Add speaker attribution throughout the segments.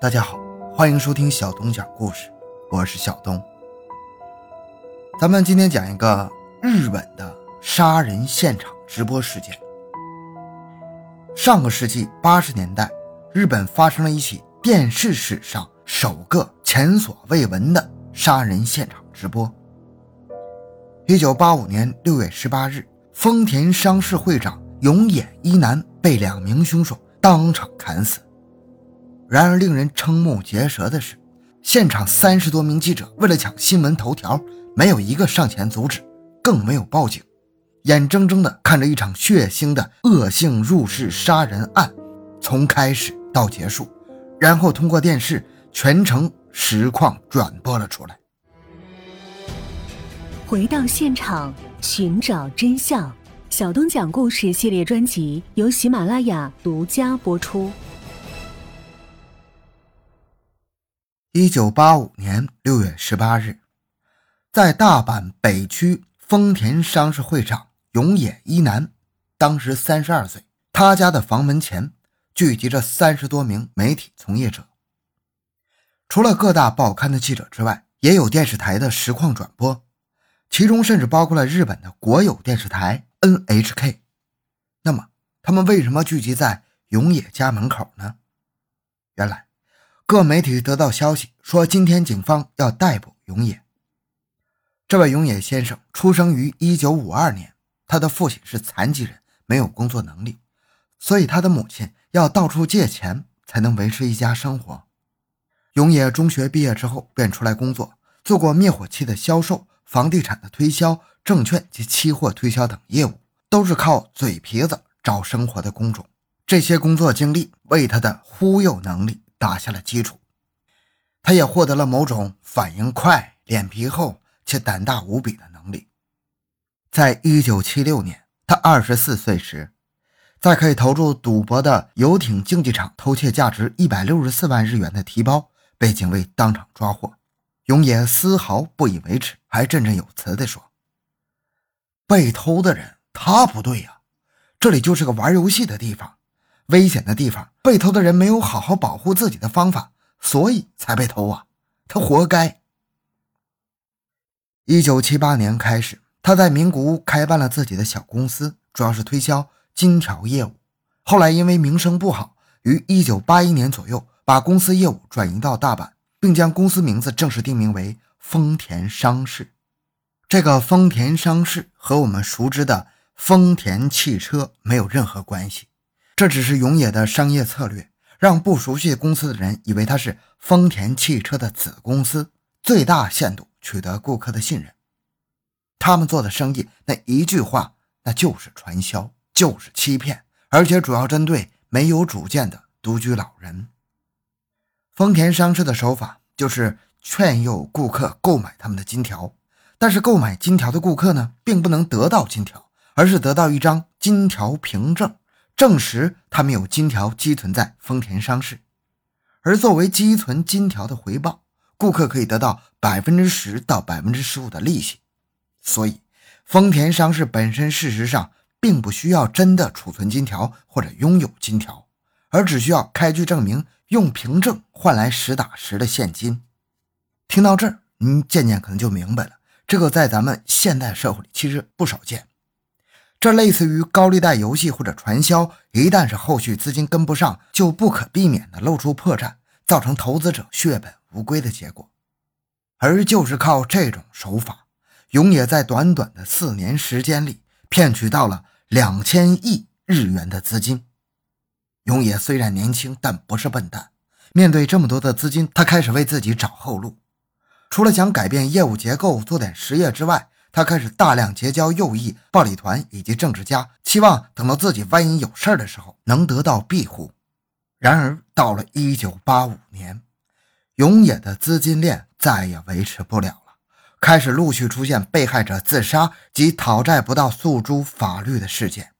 Speaker 1: 大家好，欢迎收听小东讲故事，我是小东。咱们今天讲一个日本的杀人现场直播事件。上个世纪八十年代，日本发生了一起电视史上首个前所未闻的杀人现场直播。一九八五年六月十八日，丰田商事会长永野一男被两名凶手当场砍死。然而，令人瞠目结舌的是，现场三十多名记者为了抢新闻头条，没有一个上前阻止，更没有报警，眼睁睁地看着一场血腥的恶性入室杀人案从开始到结束，然后通过电视全程实况转播了出来。
Speaker 2: 回到现场，寻找真相。小东讲故事系列专辑由喜马拉雅独家播出。
Speaker 1: 一九八五年六月十八日，在大阪北区丰田商事会长永野一男，当时三十二岁，他家的房门前聚集着三十多名媒体从业者。除了各大报刊的记者之外，也有电视台的实况转播，其中甚至包括了日本的国有电视台 NHK。那么，他们为什么聚集在永野家门口呢？原来。各媒体得到消息说，今天警方要逮捕永野。这位永野先生出生于1952年，他的父亲是残疾人，没有工作能力，所以他的母亲要到处借钱才能维持一家生活。永野中学毕业之后便出来工作，做过灭火器的销售、房地产的推销、证券及期货推销等业务，都是靠嘴皮子找生活的工种。这些工作经历为他的忽悠能力。打下了基础，他也获得了某种反应快、脸皮厚且胆大无比的能力。在一九七六年，他二十四岁时，在可以投入赌博的游艇竞技场偷窃价值一百六十四万日元的提包，被警卫当场抓获。永野丝毫不以为耻，还振振有词地说：“被偷的人他不对呀，这里就是个玩游戏的地方。”危险的地方，被偷的人没有好好保护自己的方法，所以才被偷啊！他活该。一九七八年开始，他在名古屋开办了自己的小公司，主要是推销金条业务。后来因为名声不好，于一九八一年左右把公司业务转移到大阪，并将公司名字正式定名为丰田商事。这个丰田商事和我们熟知的丰田汽车没有任何关系。这只是永野的商业策略，让不熟悉公司的人以为他是丰田汽车的子公司，最大限度取得顾客的信任。他们做的生意，那一句话，那就是传销，就是欺骗，而且主要针对没有主见的独居老人。丰田商事的手法就是劝诱顾客购买他们的金条，但是购买金条的顾客呢，并不能得到金条，而是得到一张金条凭证。证实他们有金条积存在丰田商事，而作为积存金条的回报，顾客可以得到百分之十到百分之十五的利息。所以，丰田商事本身事实上并不需要真的储存金条或者拥有金条，而只需要开具证明，用凭证换来实打实的现金。听到这儿，您渐渐可能就明白了，这个在咱们现代社会里其实不少见。这类似于高利贷游戏或者传销，一旦是后续资金跟不上，就不可避免的露出破绽，造成投资者血本无归的结果。而就是靠这种手法，永野在短短的四年时间里骗取到了两千亿日元的资金。永野虽然年轻，但不是笨蛋。面对这么多的资金，他开始为自己找后路。除了想改变业务结构、做点实业之外，他开始大量结交右翼、暴力团以及政治家，期望等到自己万一有事儿的时候能得到庇护。然而，到了1985年，永野的资金链再也维持不了了，开始陆续出现被害者自杀及讨债不到诉诸法律的事件。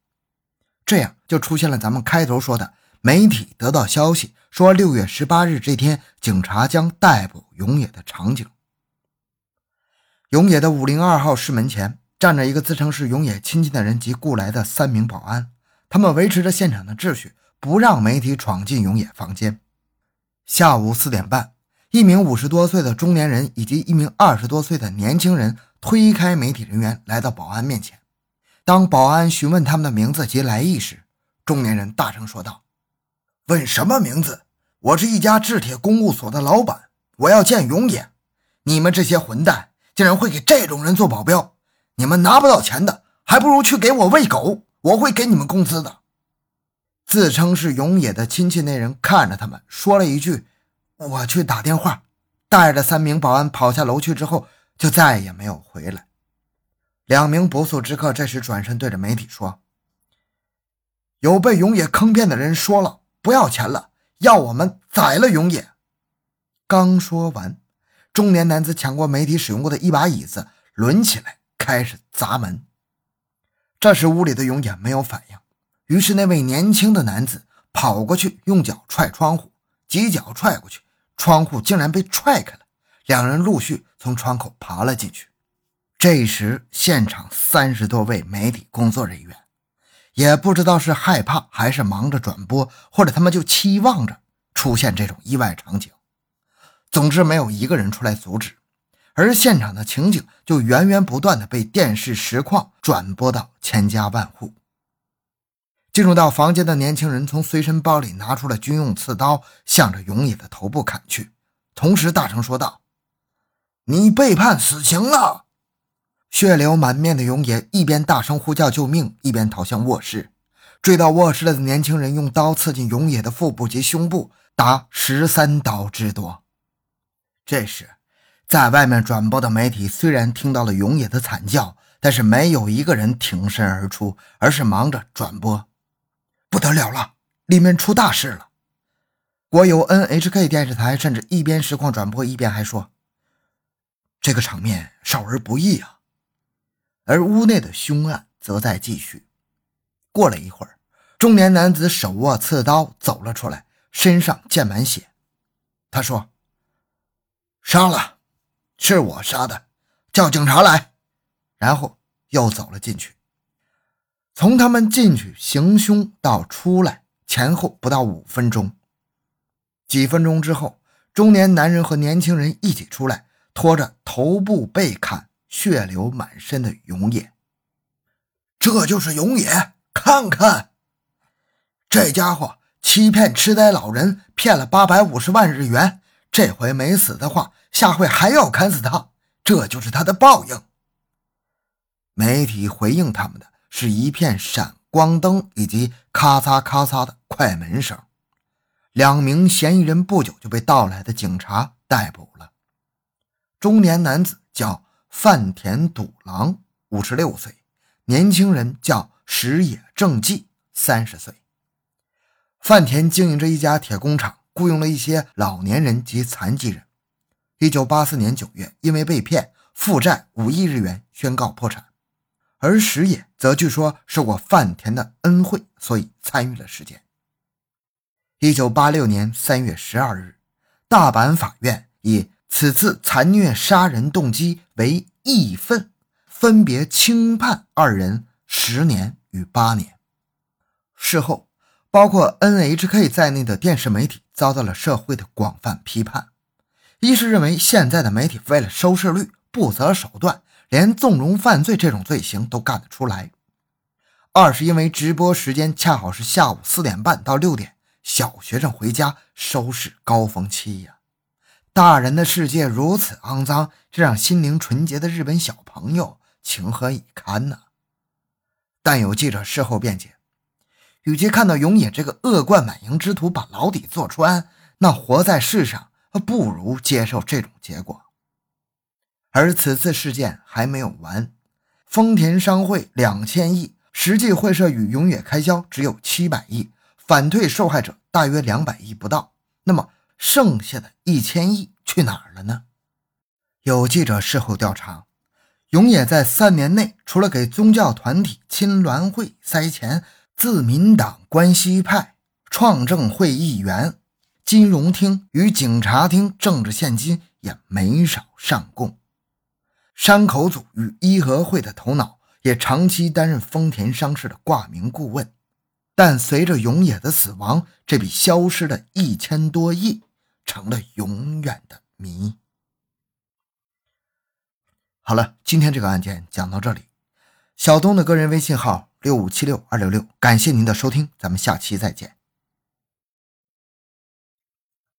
Speaker 1: 这样就出现了咱们开头说的媒体得到消息说6月18日这天警察将逮捕永野的场景。永野的五零二号室门前站着一个自称是永野亲戚的人及雇来的三名保安，他们维持着现场的秩序，不让媒体闯进永野房间。下午四点半，一名五十多岁的中年人以及一名二十多岁的年轻人推开媒体人员，来到保安面前。当保安询问他们的名字及来意时，中年人大声说道：“问什么名字？我是一家制铁公务所的老板，我要见永野。你们这些混蛋竟然会给这种人做保镖！你们拿不到钱的，还不如去给我喂狗，我会给你们工资的。”自称是永野的亲戚那人看着他们，说了一句：“我去打电话。”带着三名保安跑下楼去之后，就再也没有回来。两名不速之客这时转身对着媒体说：“有被永野坑骗的人说了，不要钱了，要我们宰了永野。”刚说完，中年男子抢过媒体使用过的一把椅子，抡起来开始砸门。这时屋里的永野没有反应。于是，那位年轻的男子跑过去，用脚踹窗户，几脚踹过去，窗户竟然被踹开了。两人陆续从窗口爬了进去。这时，现场三十多位媒体工作人员，也不知道是害怕还是忙着转播，或者他们就期望着出现这种意外场景。总之，没有一个人出来阻止，而现场的情景就源源不断的被电视实况转播到千家万户。进入到房间的年轻人从随身包里拿出了军用刺刀，向着永野的头部砍去，同时大声说道：“你背叛死刑了！”血流满面的永野一边大声呼叫救命，一边逃向卧室。追到卧室的年轻人用刀刺进永野的腹部及胸部，达十三刀之多。这时，在外面转播的媒体虽然听到了永野的惨叫，但是没有一个人挺身而出，而是忙着转播。不得了了，里面出大事了！国有 NHK 电视台甚至一边实况转播，一边还说：“这个场面少儿不宜啊。”而屋内的凶案则在继续。过了一会儿，中年男子手握刺刀走了出来，身上溅满血。他说：“杀了，是我杀的，叫警察来。”然后又走了进去。从他们进去行凶到出来，前后不到五分钟。几分钟之后，中年男人和年轻人一起出来，拖着头部被砍、血流满身的永野。这就是永野，看看，这家伙欺骗痴呆老人，骗了八百五十万日元。这回没死的话，下回还要砍死他。这就是他的报应。媒体回应他们的。是一片闪光灯以及咔嚓咔嚓的快门声。两名嫌疑人不久就被到来的警察逮捕了。中年男子叫饭田笃郎，五十六岁；年轻人叫石野正纪，三十岁。饭田经营着一家铁工厂，雇佣了一些老年人及残疾人。一九八四年九月，因为被骗，负债五亿日元，宣告破产。而石野则据说受过饭田的恩惠，所以参与了事件。一九八六年三月十二日，大阪法院以此次残虐杀人动机为义愤，分别轻判二人十年与八年。事后，包括 NHK 在内的电视媒体遭到了社会的广泛批判，一是认为现在的媒体为了收视率不择手段。连纵容犯罪这种罪行都干得出来。二是因为直播时间恰好是下午四点半到六点，小学生回家收视高峰期呀。大人的世界如此肮脏，这让心灵纯洁的日本小朋友情何以堪呢？但有记者事后辩解，与其看到永野这个恶贯满盈之徒把牢底坐穿，那活在世上不如接受这种结果。而此次事件还没有完，丰田商会两千亿，实际会社与永野开销只有七百亿，反退受害者大约两百亿不到。那么剩下的一千亿去哪儿了呢？有记者事后调查，永野在三年内除了给宗教团体亲鸾会塞钱，自民党关西派、创政会议员、金融厅与警察厅政治现金也没少上供。山口组与伊和会的头脑也长期担任丰田商事的挂名顾问，但随着永野的死亡，这笔消失的一千多亿成了永远的谜。好了，今天这个案件讲到这里。小东的个人微信号六五七六二六六，感谢您的收听，咱们下期再见。